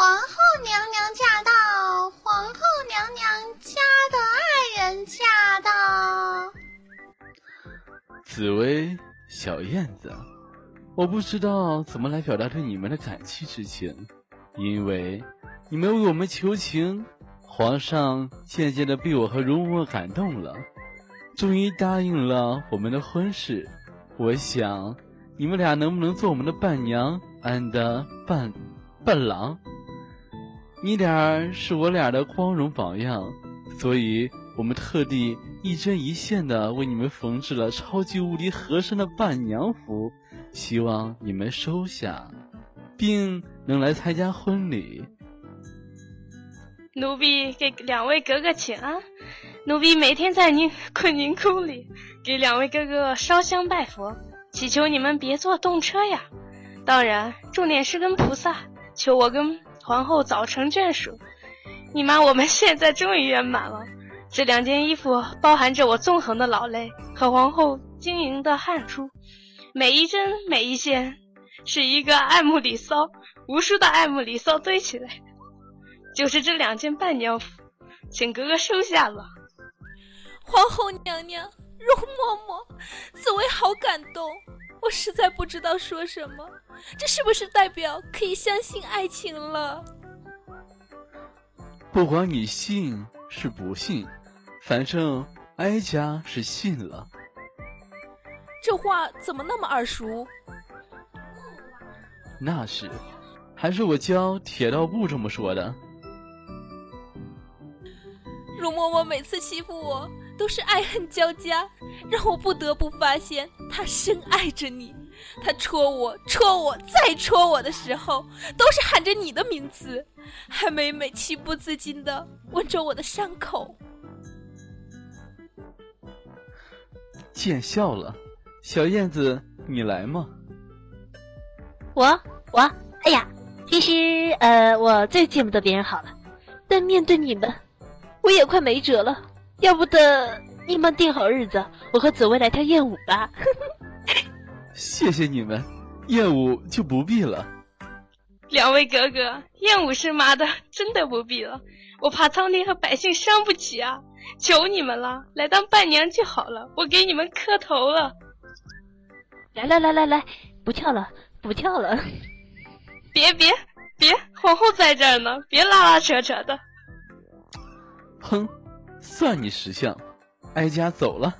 皇后娘娘驾到！皇后娘娘家的爱人驾到！紫薇，小燕子，我不知道怎么来表达对你们的感激之情，因为你们为我们求情，皇上渐渐的被我和容嬷感动了，终于答应了我们的婚事。我想，你们俩能不能做我们的伴娘，俺的伴伴郎？你俩是我俩的光荣榜样，所以我们特地一针一线的为你们缝制了超级无敌合身的伴娘服，希望你们收下，并能来参加婚礼。奴婢给两位哥哥请安，奴婢每天在您坤宁宫里给两位哥哥烧香拜佛，祈求你们别坐动车呀。当然，重点是跟菩萨求我跟。皇后早成眷属，你妈我们现在终于圆满了。这两件衣服包含着我纵横的老泪和皇后晶莹的汗珠，每一针每一线是一个爱慕里骚，无数的爱慕里骚堆起来，就是这两件伴娘服，请哥哥收下了。皇后娘娘，容嬷嬷，紫薇好感动。我实在不知道说什么，这是不是代表可以相信爱情了？不管你信是不信，反正哀家是信了。这话怎么那么耳熟？那是，还是我教铁道部这么说的。容嬷嬷每次欺负我。都是爱恨交加，让我不得不发现他深爱着你。他戳我、戳我、再戳我的时候，都是喊着你的名字，还每每情不自禁的吻着我的伤口。见笑了，小燕子，你来吗？我我，哎呀，其实呃，我最见不得别人好了，但面对你们，我也快没辙了。要不得你们定好日子，我和紫薇来跳艳舞吧。谢谢你们，艳舞就不必了。两位哥哥，艳舞是妈的，真的不必了。我怕苍天和百姓伤不起啊！求你们了，来当伴娘就好了。我给你们磕头了。来来来来来，不跳了，不跳了。别别别，皇后在这儿呢，别拉拉扯扯的。哼。算你识相，哀家走了。